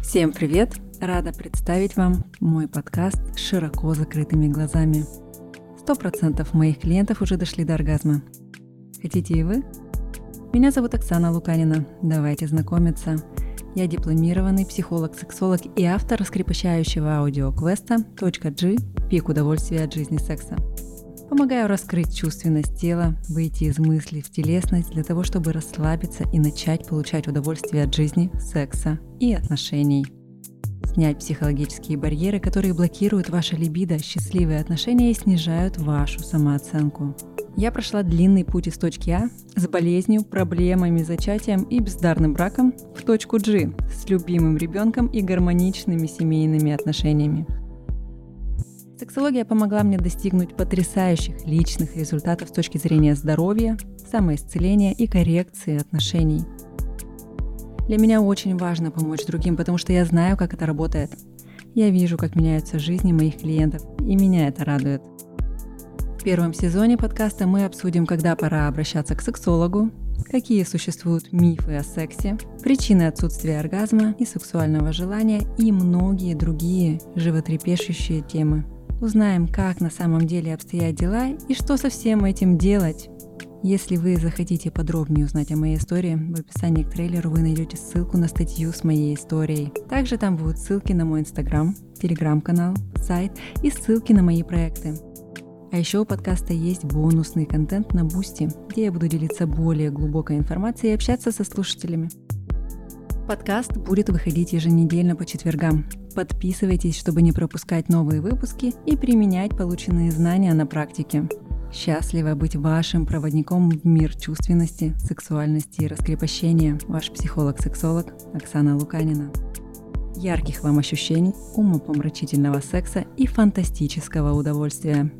Всем привет! Рада представить вам мой подкаст с широко закрытыми глазами. Сто процентов моих клиентов уже дошли до оргазма. Хотите и вы? Меня зовут Оксана Луканина. Давайте знакомиться. Я дипломированный психолог-сексолог и автор раскрепощающего аудиоквеста «G. Пик удовольствия от жизни секса». Помогаю раскрыть чувственность тела, выйти из мыслей в телесность для того, чтобы расслабиться и начать получать удовольствие от жизни, секса и отношений. Снять психологические барьеры, которые блокируют ваше либидо, счастливые отношения и снижают вашу самооценку. Я прошла длинный путь из точки А с болезнью, проблемами, зачатием и бездарным браком в точку G с любимым ребенком и гармоничными семейными отношениями. Сексология помогла мне достигнуть потрясающих личных результатов с точки зрения здоровья, самоисцеления и коррекции отношений. Для меня очень важно помочь другим, потому что я знаю, как это работает. Я вижу, как меняются жизни моих клиентов, и меня это радует. В первом сезоне подкаста мы обсудим, когда пора обращаться к сексологу, какие существуют мифы о сексе, причины отсутствия оргазма и сексуального желания и многие другие животрепещущие темы. Узнаем, как на самом деле обстоят дела и что со всем этим делать. Если вы захотите подробнее узнать о моей истории, в описании к трейлеру вы найдете ссылку на статью с моей историей. Также там будут ссылки на мой инстаграм, телеграм-канал, сайт и ссылки на мои проекты. А еще у подкаста есть бонусный контент на Boosty, где я буду делиться более глубокой информацией и общаться со слушателями. Подкаст будет выходить еженедельно по четвергам. Подписывайтесь, чтобы не пропускать новые выпуски и применять полученные знания на практике. Счастливо быть вашим проводником в мир чувственности, сексуальности и раскрепощения. Ваш психолог-сексолог Оксана Луканина. Ярких вам ощущений, умопомрачительного секса и фантастического удовольствия.